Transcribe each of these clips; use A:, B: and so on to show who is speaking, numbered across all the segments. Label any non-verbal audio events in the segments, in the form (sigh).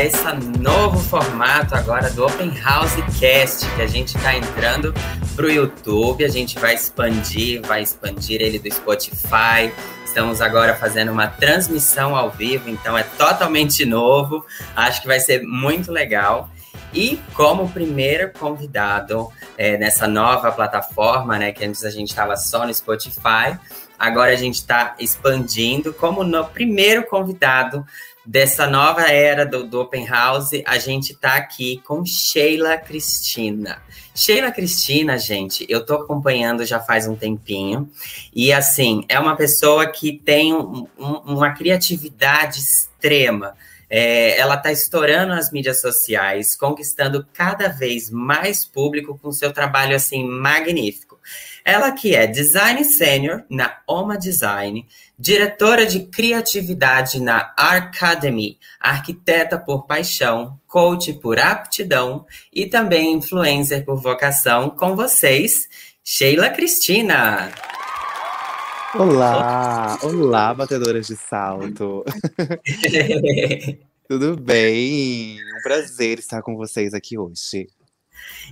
A: Esse novo formato agora do Open House Cast, que a gente está entrando para o YouTube, a gente vai expandir, vai expandir ele do Spotify. Estamos agora fazendo uma transmissão ao vivo, então é totalmente novo. Acho que vai ser muito legal. E como primeiro convidado é, nessa nova plataforma, né, que antes a gente estava só no Spotify, agora a gente está expandindo. Como no primeiro convidado dessa nova era do, do Open House, a gente está aqui com Sheila Cristina. Sheila Cristina, gente, eu tô acompanhando já faz um tempinho. E assim, é uma pessoa que tem um, um, uma criatividade extrema é, ela está estourando as mídias sociais, conquistando cada vez mais público com seu trabalho assim magnífico. Ela que é design sênior na Oma Design, diretora de criatividade na Academy, arquiteta por paixão, coach por aptidão e também influencer por vocação. Com vocês, Sheila Cristina.
B: Olá, olá, batedoras de salto. (laughs) Tudo bem? Um prazer estar com vocês aqui hoje.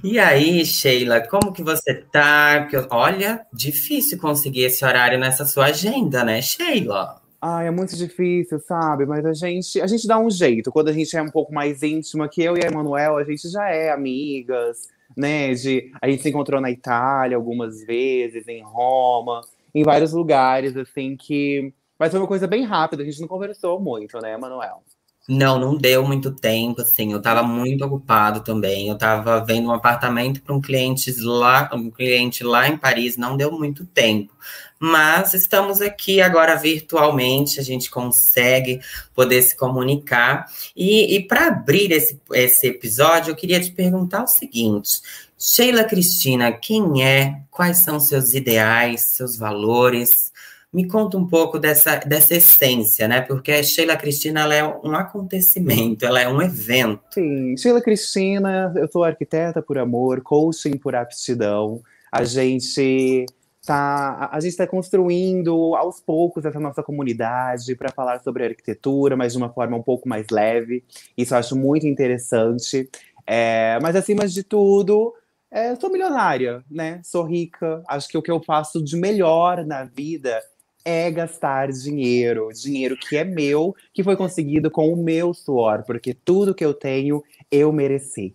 A: E aí, Sheila, como que você tá? olha, difícil conseguir esse horário nessa sua agenda, né, Sheila?
B: Ai, é muito difícil, sabe? Mas a gente, a gente dá um jeito. Quando a gente é um pouco mais íntima, que eu e a Emanuel, a gente já é amigas, né? De, a gente se encontrou na Itália algumas vezes, em Roma em vários lugares, assim, que. Mas foi uma coisa bem rápida, a gente não conversou muito, né, Manuel?
A: Não, não deu muito tempo, assim, eu estava muito ocupado também. Eu estava vendo um apartamento para um cliente lá, um cliente lá em Paris, não deu muito tempo. Mas estamos aqui agora virtualmente, a gente consegue poder se comunicar. E, e para abrir esse, esse episódio, eu queria te perguntar o seguinte: Sheila Cristina, quem é? Quais são seus ideais, seus valores? Me conta um pouco dessa, dessa essência, né? Porque a Sheila Cristina ela é um acontecimento, ela é um evento.
B: Sim, Sheila Cristina, eu sou arquiteta por amor, coaching por aptidão. A gente tá, a gente está construindo aos poucos essa nossa comunidade para falar sobre arquitetura, mas de uma forma um pouco mais leve. Isso eu acho muito interessante. É, mas acima de tudo, é, sou milionária, né? Sou rica. Acho que o que eu faço de melhor na vida é gastar dinheiro. Dinheiro que é meu, que foi conseguido com o meu suor, porque tudo que eu tenho, eu mereci.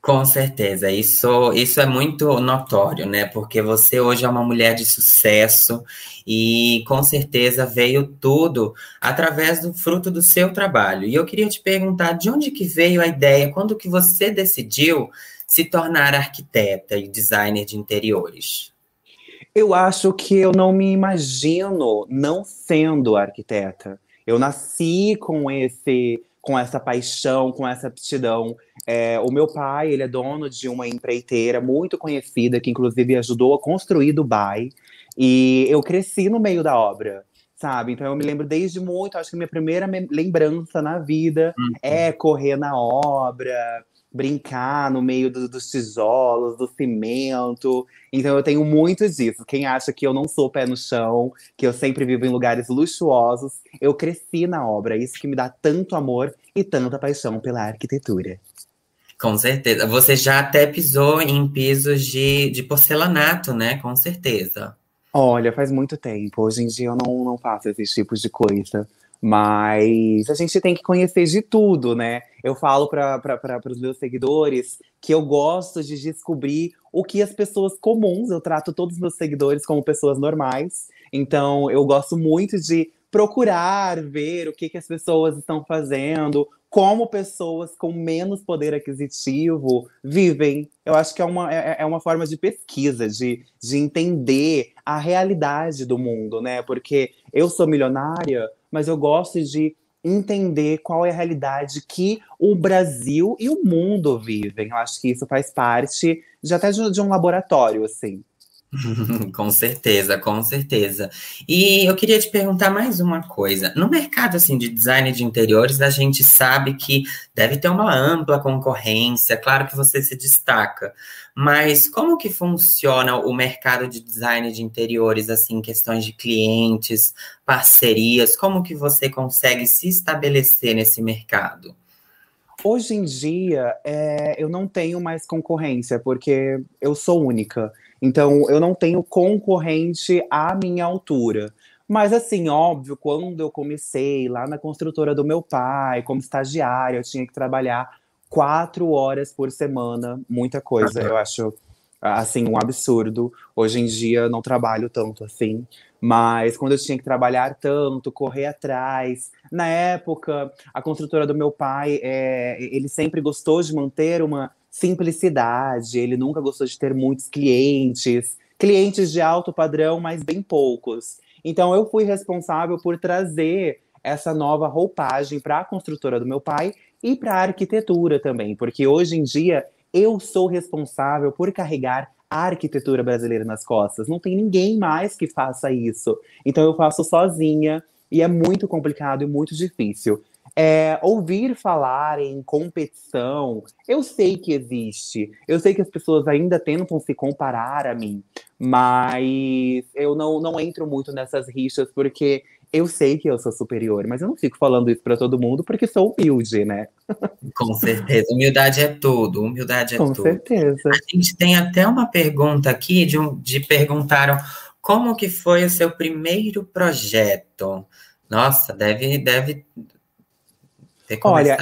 A: Com certeza, isso, isso é muito notório, né? Porque você hoje é uma mulher de sucesso e com certeza veio tudo através do fruto do seu trabalho. E eu queria te perguntar de onde que veio a ideia, quando que você decidiu se tornar arquiteta e designer de interiores?
B: Eu acho que eu não me imagino não sendo arquiteta. Eu nasci com esse com essa paixão, com essa aptidão. É, o meu pai, ele é dono de uma empreiteira muito conhecida, que inclusive ajudou a construir Dubai. E eu cresci no meio da obra, sabe? Então eu me lembro desde muito, acho que minha primeira lembrança na vida uhum. é correr na obra, brincar no meio do, dos tijolos, do cimento. Então eu tenho muito disso. Quem acha que eu não sou pé no chão, que eu sempre vivo em lugares luxuosos, eu cresci na obra. Isso que me dá tanto amor e tanta paixão pela arquitetura.
A: Com certeza. Você já até pisou em pisos de, de porcelanato, né? Com certeza.
B: Olha, faz muito tempo. Hoje em dia eu não, não faço esses tipos de coisa. Mas a gente tem que conhecer de tudo, né? Eu falo para os meus seguidores que eu gosto de descobrir o que as pessoas comuns, eu trato todos os meus seguidores como pessoas normais. Então, eu gosto muito de procurar ver o que, que as pessoas estão fazendo, como pessoas com menos poder aquisitivo vivem. Eu acho que é uma, é, é uma forma de pesquisa, de, de entender a realidade do mundo, né? Porque eu sou milionária, mas eu gosto de entender qual é a realidade que o Brasil e o mundo vivem. Eu acho que isso faz parte de até de, de um laboratório, assim. (laughs)
A: com certeza, com certeza. E eu queria te perguntar mais uma coisa. No mercado assim de design de interiores, a gente sabe que deve ter uma ampla concorrência, claro que você se destaca, mas como que funciona o mercado de design de interiores assim, questões de clientes, parcerias, como que você consegue se estabelecer nesse mercado?
B: Hoje em dia, é, eu não tenho mais concorrência, porque eu sou única. Então, eu não tenho concorrente à minha altura. Mas, assim, óbvio, quando eu comecei lá na construtora do meu pai, como estagiária, eu tinha que trabalhar quatro horas por semana, muita coisa. Eu acho, assim, um absurdo. Hoje em dia, não trabalho tanto assim. Mas quando eu tinha que trabalhar tanto, correr atrás. Na época, a construtora do meu pai, é, ele sempre gostou de manter uma simplicidade, ele nunca gostou de ter muitos clientes, clientes de alto padrão, mas bem poucos. Então eu fui responsável por trazer essa nova roupagem para a construtora do meu pai e para a arquitetura também, porque hoje em dia eu sou responsável por carregar a arquitetura brasileira nas costas. Não tem ninguém mais que faça isso. Então eu faço sozinha e é muito complicado e muito difícil. É, ouvir falar em competição, eu sei que existe. Eu sei que as pessoas ainda tentam se comparar a mim, mas eu não, não entro muito nessas rixas porque eu sei que eu sou superior, mas eu não fico falando isso para todo mundo porque sou humilde, né?
A: Com certeza, humildade é tudo, humildade é
B: Com
A: tudo.
B: Com certeza.
A: A gente tem até uma pergunta aqui de, um, de perguntaram como que foi o seu primeiro projeto. Nossa, deve, deve
B: Olha,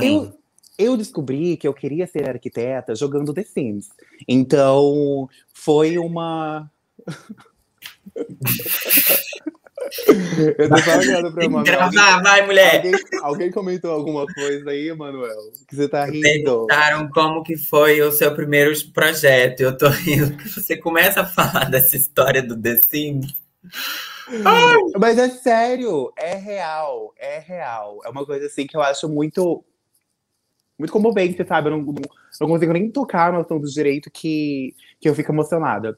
B: hein? Eu, eu descobri que eu queria ser arquiteta jogando The Sims. Então, foi uma. (laughs) Eu tô só olhando pra Manuel.
A: Gravar, vai, mulher!
B: Alguém, alguém, comentou alguma coisa aí, Manuel? Que você tá rindo.
A: Perguntaram como que foi o seu primeiro projeto. Eu tô rindo que você começa a falar dessa história do The Sims.
B: Mas é sério, é real, é real. É uma coisa assim que eu acho muito muito comovente, sabe? Eu não, não consigo nem tocar no assunto direito que, que eu fico emocionada.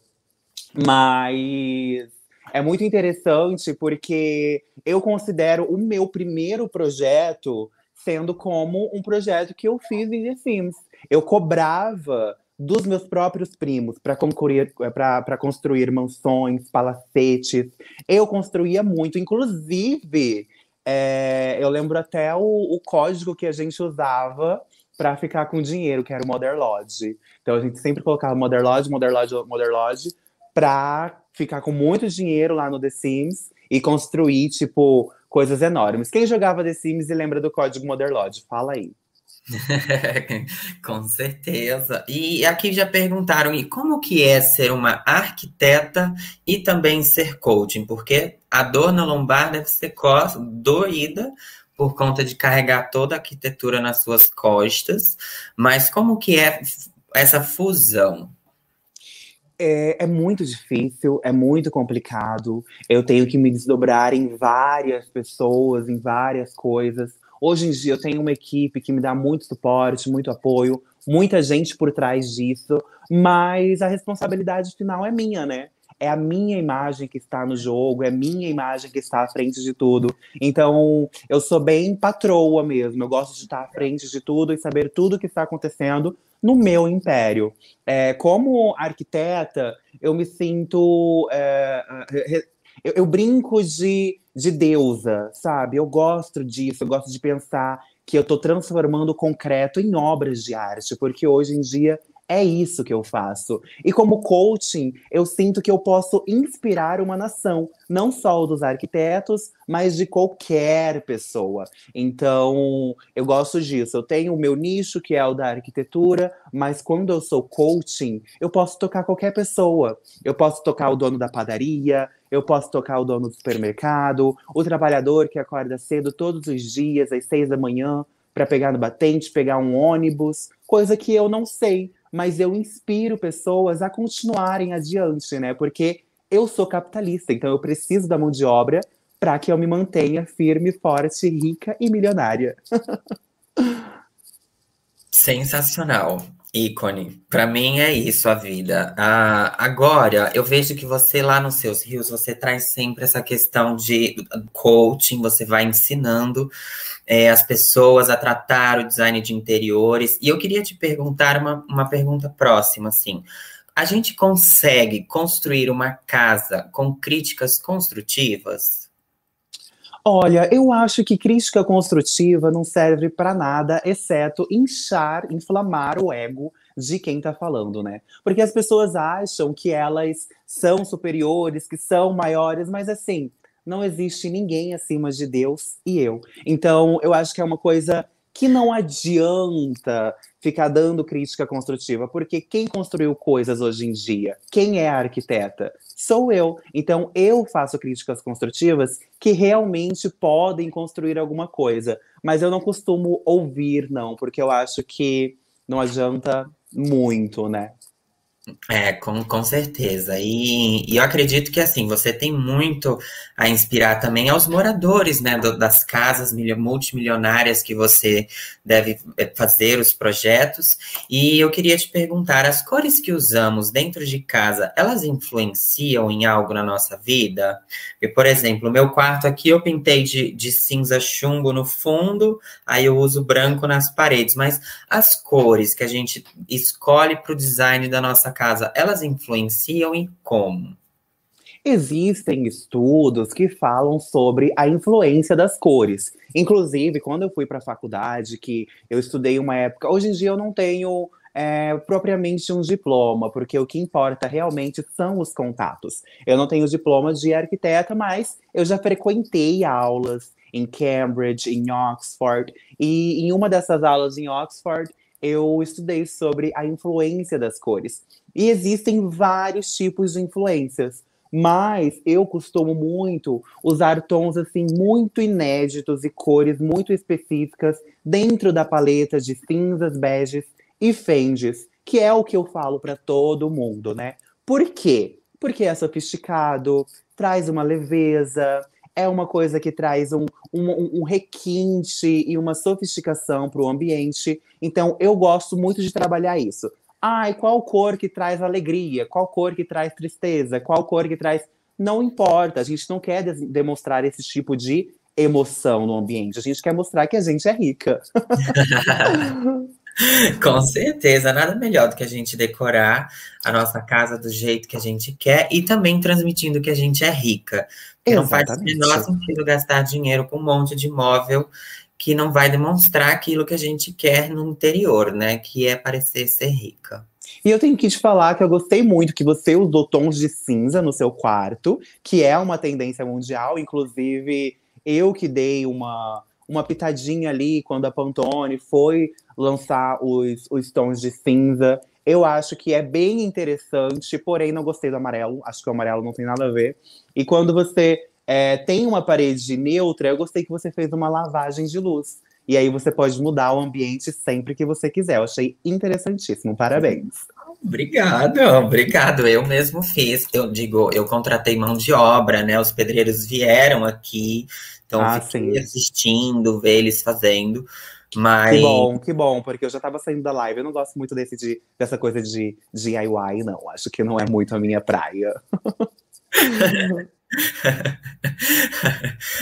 B: Mas é muito interessante porque eu considero o meu primeiro projeto sendo como um projeto que eu fiz em The Sims. Eu cobrava dos meus próprios primos para concluir para construir mansões, palacetes. Eu construía muito, inclusive é, eu lembro até o, o, código que a gente usava para ficar com dinheiro, que era o Mother Lodge. Então a gente sempre colocava Mother Lodge, Mother Lodge, Mother Lodge, para ficar com muito dinheiro lá no The Sims e construir, tipo, coisas enormes. Quem jogava The Sims e lembra do código Mother Lodge? Fala aí. (laughs)
A: com certeza. E aqui já perguntaram, e como que é ser uma arquiteta e também ser coaching? Porque a dor na lombar deve ser doída por conta de carregar toda a arquitetura nas suas costas, mas como que é essa fusão?
B: É, é, muito difícil, é muito complicado. Eu tenho que me desdobrar em várias pessoas, em várias coisas. Hoje em dia eu tenho uma equipe que me dá muito suporte, muito apoio, muita gente por trás disso, mas a responsabilidade final é minha, né? É a minha imagem que está no jogo, é minha imagem que está à frente de tudo. Então, eu sou bem patroa mesmo. Eu gosto de estar à frente de tudo e saber tudo o que está acontecendo no meu império. É, como arquiteta, eu me sinto. É, eu, eu, brinco de, de deusa, sabe? Eu gosto disso, eu gosto de pensar que eu estou transformando o concreto em obras de arte, porque hoje em dia é isso que eu faço. E como coaching, eu sinto que eu posso inspirar uma nação, não só dos arquitetos, mas de qualquer pessoa. Então, eu gosto disso. Eu tenho o meu nicho, que é o da arquitetura, mas quando eu sou coaching, eu posso tocar qualquer pessoa. Eu posso tocar o dono da padaria, eu posso tocar o dono do supermercado, o trabalhador que acorda cedo todos os dias, às seis da manhã, para pegar no batente, pegar um ônibus, coisa que eu não sei mas eu inspiro pessoas a continuarem adiante, né? Porque eu sou capitalista, então eu preciso da mão de obra para que eu me mantenha firme, forte, rica e milionária. (laughs)
A: Sensacional. Ícone. Para mim é isso a vida. Ah, agora, eu vejo que você lá nos seus rios, você traz sempre essa questão de coaching, você vai ensinando é, as pessoas a tratar o design de interiores. E eu queria te perguntar uma, uma pergunta próxima, assim. A gente consegue construir uma casa com críticas construtivas?
B: Olha, eu acho que crítica construtiva não serve para nada, exceto inchar, inflamar o ego de quem tá falando, né? Porque as pessoas acham que elas são superiores, que são maiores, mas assim, não existe ninguém acima de Deus e eu. Então, eu acho que é uma coisa que não adianta ficar dando crítica construtiva, porque quem construiu coisas hoje em dia? Quem é a arquiteta? Sou eu. Então eu faço críticas construtivas que realmente podem construir alguma coisa, mas eu não costumo ouvir não, porque eu acho que não adianta muito, né?
A: É, com, com certeza. E, e eu acredito que assim, você tem muito a inspirar também aos moradores, né, do, das casas multimilionárias que você deve é, fazer os projetos. E eu queria te perguntar, as cores que usamos dentro de casa, elas influenciam em algo na nossa vida? Porque, por exemplo, o meu quarto aqui eu pintei de, de cinza chumbo no fundo, aí eu uso branco nas paredes, mas as cores que a gente escolhe para o design da nossa casa, elas influenciam e como?
B: Existem estudos que falam sobre a influência das cores. Inclusive, quando eu fui para a faculdade, que eu estudei uma época. Hoje em dia eu não tenho é, propriamente um diploma, porque o que importa realmente são os contatos. Eu não tenho diploma de arquiteta, mas eu já frequentei aulas em Cambridge, em Oxford, e em uma dessas aulas em Oxford eu estudei sobre a influência das cores. E existem vários tipos de influências, mas eu costumo muito usar tons assim muito inéditos e cores muito específicas dentro da paleta de cinzas, beges e fendes, que é o que eu falo para todo mundo, né? Por quê? Porque é sofisticado, traz uma leveza, é uma coisa que traz um, um, um requinte e uma sofisticação para o ambiente. Então, eu gosto muito de trabalhar isso. Ai, qual cor que traz alegria? Qual cor que traz tristeza? Qual cor que traz. Não importa, a gente não quer demonstrar esse tipo de emoção no ambiente. A gente quer mostrar que a gente é rica. (laughs) (laughs) (laughs)
A: Com certeza, nada melhor do que a gente decorar a nossa casa do jeito que a gente quer e também transmitindo que a gente é rica. Não faz o menor sentido gastar dinheiro com um monte de imóvel que não vai demonstrar aquilo que a gente quer no interior, né? Que é parecer ser rica.
B: E eu tenho que te falar que eu gostei muito que você usou tons de cinza no seu quarto, que é uma tendência mundial. Inclusive, eu que dei uma, uma pitadinha ali quando a Pantone foi lançar os, os tons de cinza. Eu acho que é bem interessante, porém não gostei do amarelo. Acho que o amarelo não tem nada a ver. E quando você é, tem uma parede neutra, eu gostei que você fez uma lavagem de luz. E aí você pode mudar o ambiente sempre que você quiser. Eu achei interessantíssimo. Parabéns.
A: Obrigado, obrigado. Eu mesmo fiz. Eu digo, eu contratei mão de obra, né? Os pedreiros vieram aqui, então ah, fiquei sim. assistindo, ver eles fazendo. Mas...
B: Que bom, que bom, porque eu já tava saindo da live. Eu não gosto muito desse de, dessa coisa de DIY, não. Acho que não é muito a minha praia. (laughs)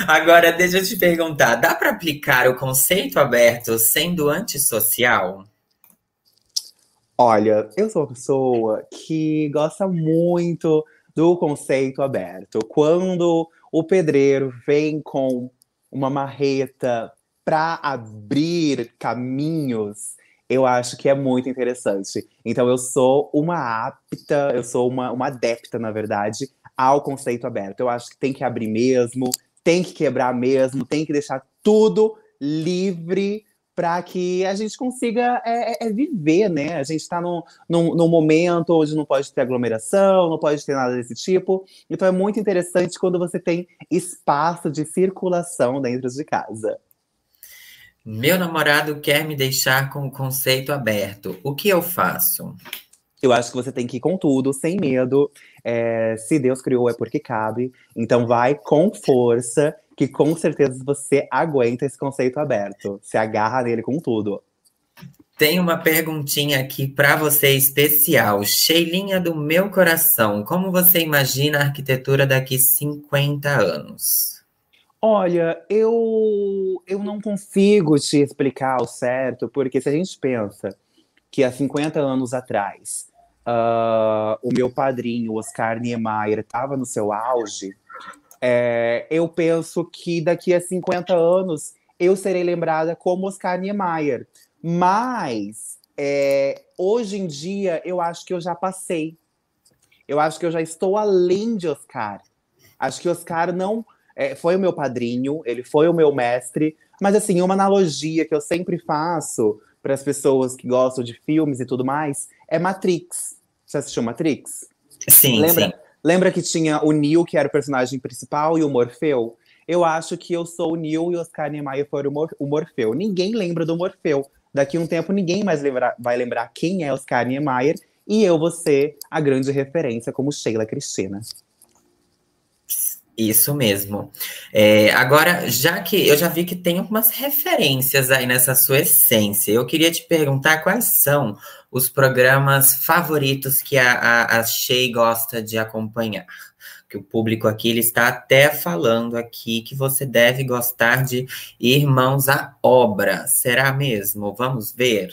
A: Agora, deixa eu te perguntar: dá para aplicar o conceito aberto sendo antissocial?
B: Olha, eu sou uma pessoa que gosta muito do conceito aberto. Quando o pedreiro vem com uma marreta para abrir caminhos, eu acho que é muito interessante. Então, eu sou uma apta, eu sou uma, uma adepta, na verdade, ao conceito aberto. Eu acho que tem que abrir mesmo, tem que quebrar mesmo, tem que deixar tudo livre para que a gente consiga é, é, é viver, né? A gente está num, num, num, momento onde não pode ter aglomeração, não pode ter nada desse tipo. Então é muito interessante quando você tem espaço de circulação dentro de casa.
A: Meu namorado quer me deixar com o conceito aberto. O que eu faço?
B: Eu acho que você tem que ir com tudo, sem medo. É, se Deus criou, é porque cabe. Então vai com força, que com certeza você aguenta esse conceito aberto. Se agarra nele com tudo.
A: Tem uma perguntinha aqui para você especial. Sheilinha do meu coração, como você imagina a arquitetura daqui 50 anos?
B: Olha, eu, eu não consigo te explicar o certo, porque se a gente pensa que há 50 anos atrás uh, o meu padrinho, Oscar Niemeyer, estava no seu auge, é, eu penso que daqui a 50 anos eu serei lembrada como Oscar Niemeyer. Mas é, hoje em dia eu acho que eu já passei. Eu acho que eu já estou além de Oscar. Acho que Oscar não é, foi o meu padrinho, ele foi o meu mestre. Mas assim, uma analogia que eu sempre faço para as pessoas que gostam de filmes e tudo mais é Matrix. Você assistiu Matrix?
A: Sim,
B: lembra,
A: sim.
B: Lembra que tinha o Neo, que era o personagem principal, e o Morfeu? Eu acho que eu sou o Neo e Oscar Niemeyer foi o Morfeu. Ninguém lembra do Morfeu. Daqui a um tempo, ninguém mais lembra, vai lembrar quem é Oscar Niemeyer. E eu vou ser a grande referência como Sheila Cristina.
A: Isso mesmo. É, agora, já que eu já vi que tem algumas referências aí nessa sua essência, eu queria te perguntar quais são os programas favoritos que a, a, a Shea gosta de acompanhar que o público aqui ele está até falando aqui que você deve gostar de Irmãos à Obra. Será mesmo? Vamos ver.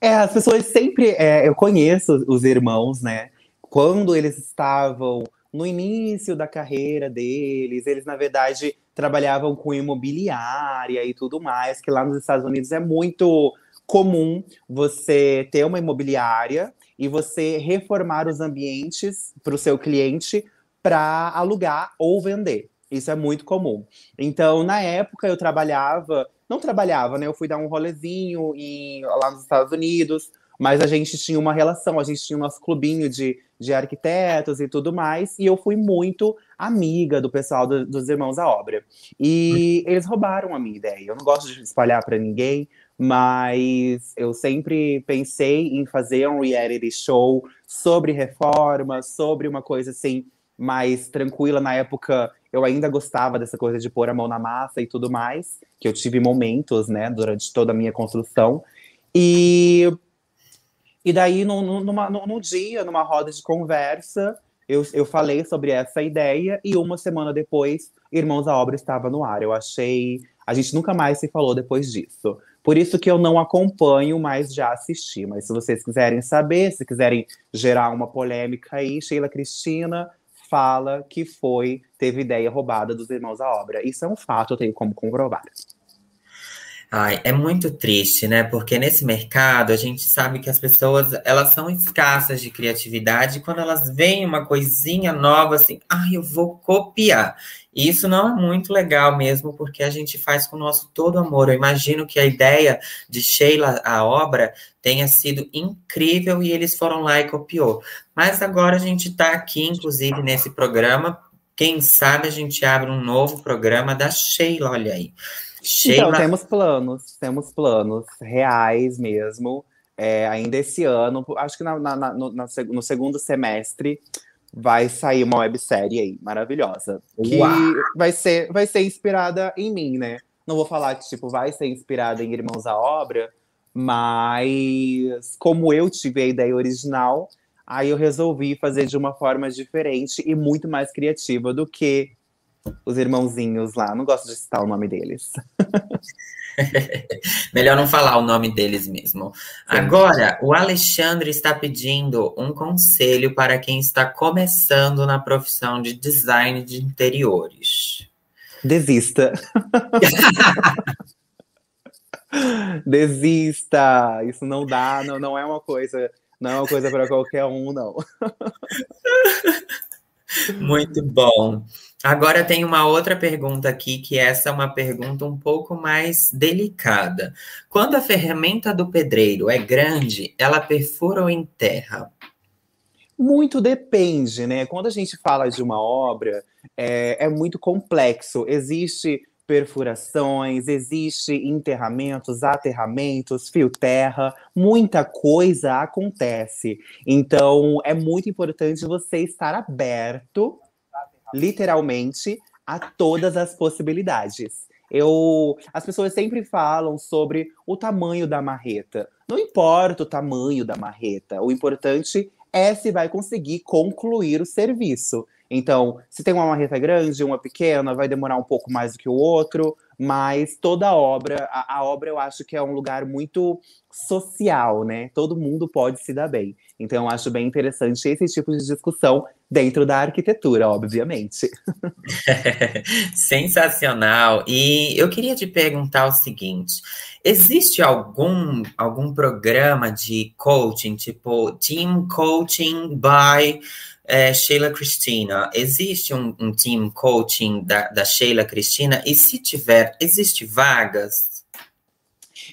B: É, as pessoas sempre. É, eu conheço os irmãos, né? Quando eles estavam no início da carreira deles, eles, na verdade, trabalhavam com imobiliária e tudo mais, que lá nos Estados Unidos é muito comum você ter uma imobiliária e você reformar os ambientes para o seu cliente para alugar ou vender. Isso é muito comum. Então, na época, eu trabalhava, não trabalhava, né? Eu fui dar um rolezinho em, lá nos Estados Unidos, mas a gente tinha uma relação, a gente tinha o nosso clubinho de, de arquitetos e tudo mais, e eu fui muito amiga do pessoal do, dos Irmãos à Obra. E eles roubaram a minha ideia. Eu não gosto de espalhar para ninguém, mas eu sempre pensei em fazer um reality show sobre reforma, sobre uma coisa assim mais tranquila. Na época, eu ainda gostava dessa coisa de pôr a mão na massa e tudo mais, que eu tive momentos, né, durante toda a minha construção. E, e daí, no, numa, no dia, numa roda de conversa, eu, eu falei sobre essa ideia e uma semana depois, Irmãos à Obra estava no ar. Eu achei. A gente nunca mais se falou depois disso. Por isso que eu não acompanho, mas já assisti. Mas se vocês quiserem saber, se quiserem gerar uma polêmica aí, Sheila Cristina, fala que foi, teve ideia roubada dos irmãos à obra. Isso é um fato, eu tenho como comprovar.
A: Ai, é muito triste, né? Porque nesse mercado a gente sabe que as pessoas elas são escassas de criatividade quando elas veem uma coisinha nova assim, ai, eu vou copiar. E isso não é muito legal mesmo, porque a gente faz com o nosso todo amor. Eu imagino que a ideia de Sheila, a obra, tenha sido incrível e eles foram lá e copiou. Mas agora a gente está aqui, inclusive, nesse programa. Quem sabe a gente abre um novo programa da Sheila, olha aí.
B: Sheila... Então, temos planos, temos planos reais mesmo. É, ainda esse ano, acho que na, na, no, na, no, segundo semestre vai sair uma websérie aí, maravilhosa. Que Uau. vai ser, vai ser inspirada em mim, né? Não vou falar que, tipo, vai ser inspirada em Irmãos à Obra, mas como eu tive a ideia original, aí eu resolvi fazer de uma forma diferente e muito mais criativa do que os irmãozinhos lá. Não gosto de citar o nome deles. (laughs)
A: Melhor não falar o nome deles mesmo. Sim. Agora, o Alexandre está pedindo um conselho para quem está começando na profissão de design de interiores.
B: Desista. (laughs) Desista. Isso não dá, não, não é uma coisa, não é uma coisa para qualquer um, não. (laughs)
A: Muito bom. Agora tem uma outra pergunta aqui, que essa é uma pergunta um pouco mais delicada. Quando a ferramenta do pedreiro é grande, ela perfura ou enterra?
B: Muito depende, né? Quando a gente fala de uma obra, é, é muito complexo. Existe perfurações, existe enterramentos, aterramentos, fio terra, muita coisa acontece. Então é muito importante você estar aberto, literalmente, a todas as possibilidades. Eu, as pessoas sempre falam sobre o tamanho da marreta. Não importa o tamanho da marreta, o importante é se vai conseguir concluir o serviço. Então, se tem uma marreta grande, uma pequena, vai demorar um pouco mais do que o outro, mas toda obra, a, a, obra eu acho que é um lugar muito social, né? Todo mundo pode se dar bem. Então, eu acho bem interessante esse tipo de discussão dentro da arquitetura, obviamente. (laughs)
A: Sensacional. E eu queria te perguntar o seguinte: existe algum, algum programa de coaching, tipo Team Coaching by é, Sheila Cristina, existe um, um team coaching da, da Sheila Cristina? E se tiver, existe vagas?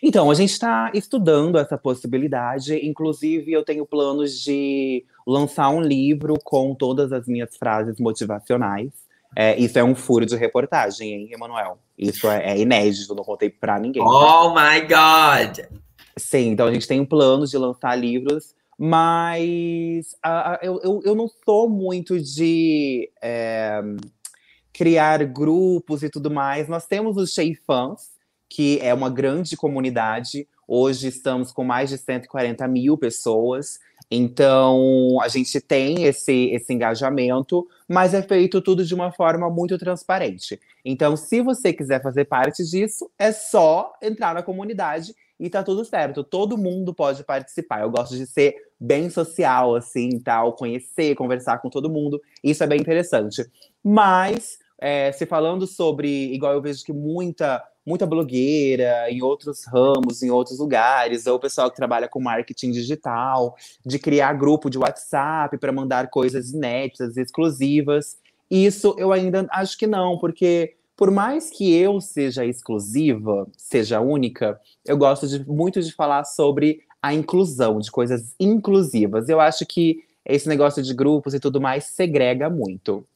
B: Então, a gente está estudando essa possibilidade. Inclusive, eu tenho planos de lançar um livro com todas as minhas frases motivacionais. É, isso é um furo de reportagem, hein, Emanuel? Isso é, é inédito, não contei para ninguém.
A: Oh my God!
B: Sim, então a gente tem um plano de lançar livros mas eu, eu, eu, não sou muito de é, criar grupos e tudo mais. Nós temos os Fãs, que é uma grande comunidade. Hoje estamos com mais de 140 mil pessoas. Então, a gente tem esse, esse engajamento, mas é feito tudo de uma forma muito transparente. Então, se você quiser fazer parte disso, é só entrar na comunidade e tá tudo certo. Todo mundo pode participar. Eu gosto de ser bem social, assim, tal, conhecer, conversar com todo mundo. Isso é bem interessante. Mas, é, se falando sobre, igual eu vejo que muita, muita blogueira em outros ramos, em outros lugares, ou o pessoal que trabalha com marketing digital, de criar grupo de WhatsApp para mandar coisas inéditas, exclusivas. Isso eu ainda acho que não, porque por mais que eu seja exclusiva, seja única, eu gosto de, muito de falar sobre a inclusão, de coisas inclusivas. Eu acho que esse negócio de grupos e tudo mais segrega muito.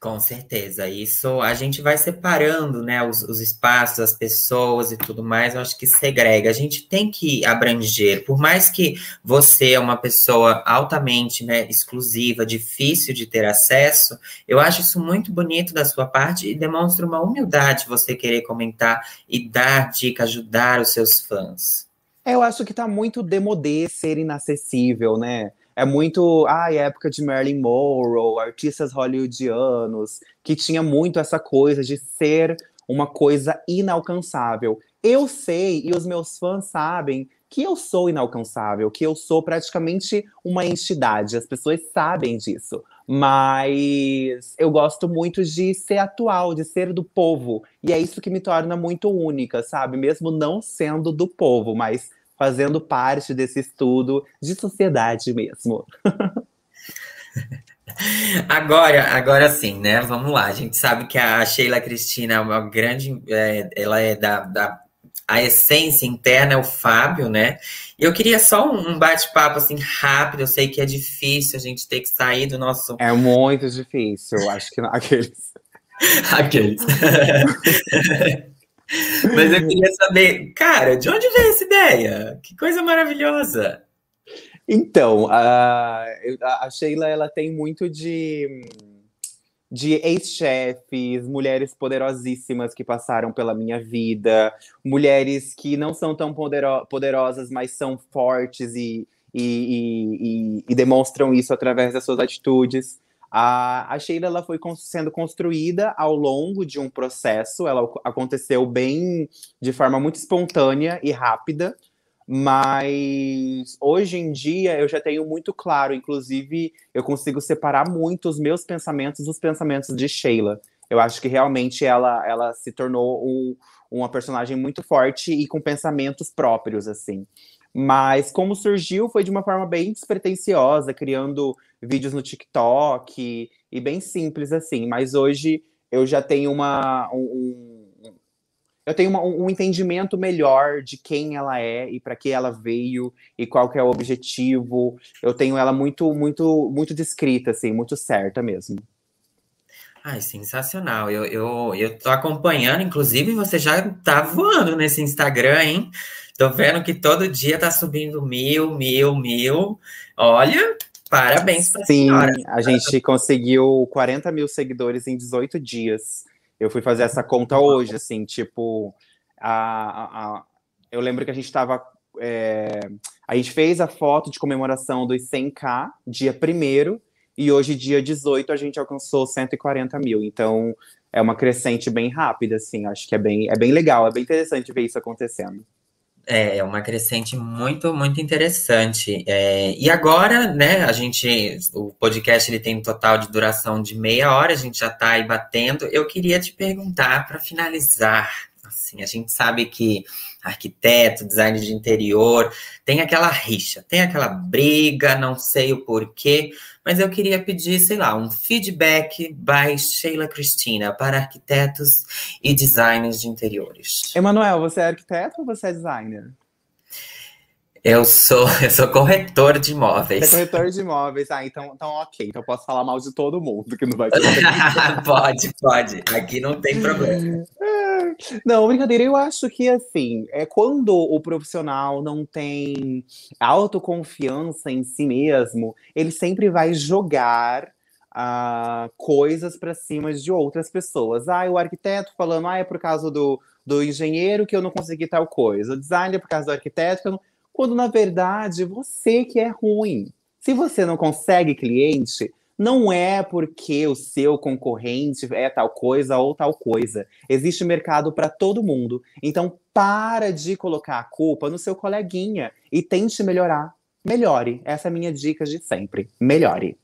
A: Com certeza, isso a gente vai separando, né, os, os, espaços, as pessoas e tudo mais, eu acho que segrega. A gente tem que abranger, por mais que você é uma pessoa altamente, né, exclusiva, difícil de ter acesso, eu acho isso muito bonito da sua parte e demonstra uma humildade você querer comentar e dar dica, ajudar os seus fãs.
B: Eu acho que tá muito demodê ser inacessível, né? É muito, ai, época de Marilyn Monroe, artistas hollywoodianos, que tinha muito essa coisa de ser uma coisa inalcançável. Eu sei, e os meus fãs sabem, que eu sou inalcançável, que eu sou praticamente uma entidade. As pessoas sabem disso. Mas eu gosto muito de ser atual, de ser do povo. E é isso que me torna muito única, sabe? Mesmo não sendo do povo, mas fazendo parte desse estudo de sociedade mesmo. (laughs)
A: Agora, agora sim, né? Vamos lá. A gente sabe que a Sheila Cristina é uma grande. É, ela é da, da. A essência interna é o Fábio, né? E eu queria só um bate-papo assim rápido. Eu sei que é difícil a gente ter que sair do nosso.
B: É muito difícil, eu acho que aqueles. (laughs)
A: aqueles. (laughs) Mas eu queria saber, cara, de onde veio essa ideia? Que coisa maravilhosa!
B: Então, a, a Sheila ela tem muito de, de ex-chefes, mulheres poderosíssimas que passaram pela minha vida, mulheres que não são tão podero, poderosas, mas são fortes e, e, e, e demonstram isso através das suas atitudes. A, a Sheila ela foi sendo construída ao longo de um processo, ela aconteceu bem de forma muito espontânea e rápida, mas hoje em dia eu já tenho muito claro, inclusive eu consigo separar muito os meus pensamentos dos pensamentos de Sheila. Eu acho que realmente ela, ela se tornou um, uma personagem muito forte e com pensamentos próprios, assim. Mas como surgiu foi de uma forma bem despretensiosa, criando vídeos no TikTok e, e bem simples assim. Mas hoje eu já tenho uma um, eu tenho uma, um entendimento melhor de quem ela é e para que ela veio e qual que é o objetivo. Eu tenho ela muito muito muito descrita assim, muito certa mesmo.
A: Ai, sensacional. Eu, eu, eu tô acompanhando, inclusive você já tá voando nesse Instagram, hein? Tô vendo que todo dia tá subindo mil, mil, mil. Olha, parabéns
B: pra Sim, senhora. a gente conseguiu 40 mil seguidores em 18 dias. Eu fui fazer essa conta hoje, assim, tipo, a, a, a eu lembro que a gente estava. É, a gente fez a foto de comemoração dos 100k, dia 1 e hoje, dia 18, a gente alcançou 140 mil. Então, é uma crescente bem rápida, assim. Acho que é bem, é bem legal, é bem interessante ver isso acontecendo.
A: É, é uma crescente muito, muito interessante. É, e agora, né, a gente, o podcast ele tem um total de duração de meia hora, a gente já está aí batendo. Eu queria te perguntar, para finalizar, assim, a gente sabe que arquiteto, design de interior, tem aquela rixa, tem aquela briga, não sei o porquê, mas eu queria pedir, sei lá, um feedback by Sheila Cristina para arquitetos e designers de interiores.
B: Emanuel, você é arquiteto ou você é designer?
A: Eu sou, (laughs) eu sou corretor de imóveis.
B: Você é corretor de imóveis. Ah, então, então ok. Então posso falar mal de todo mundo que não vai (laughs)
A: pode, pode. Aqui não tem problema. (laughs)
B: Não, brincadeira, eu acho que assim, é quando o profissional não tem autoconfiança em si mesmo, ele sempre vai jogar uh, coisas para cima de outras pessoas. Ah, o arquiteto falando, ah, é por causa do, do engenheiro que eu não consegui tal coisa. O designer é por causa do arquiteto não... Quando na verdade você que é ruim. Se você não consegue cliente, não é porque o seu concorrente é tal coisa ou tal coisa. Existe mercado para todo mundo. Então, para de colocar a culpa no seu coleguinha e tente melhorar. Melhore. Essa é a minha dica de sempre. Melhore.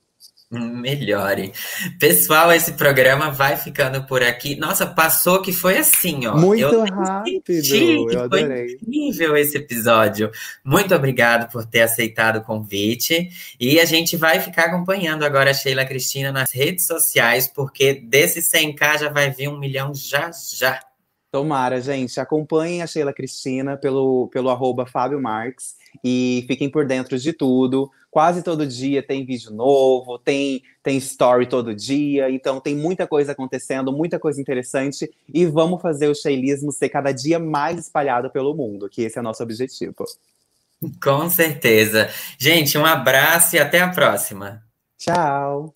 B: (laughs)
A: Melhore. Pessoal, esse programa vai ficando por aqui. Nossa, passou que foi assim, ó.
B: Muito eu rápido. Eu adorei.
A: Foi incrível esse episódio. Muito obrigado por ter aceitado o convite. E a gente vai ficar acompanhando agora a Sheila Cristina nas redes sociais, porque desse 100k já vai vir um milhão já já.
B: Tomara, gente. Acompanhem a Sheila Cristina pelo, pelo arroba Fábio Marques e fiquem por dentro de tudo. Quase todo dia tem vídeo novo, tem, tem story todo dia, então tem muita coisa acontecendo, muita coisa interessante, e vamos fazer o sheilismo ser cada dia mais espalhado pelo mundo, que esse é o nosso objetivo.
A: Com certeza. Gente, um abraço e até a próxima.
B: Tchau.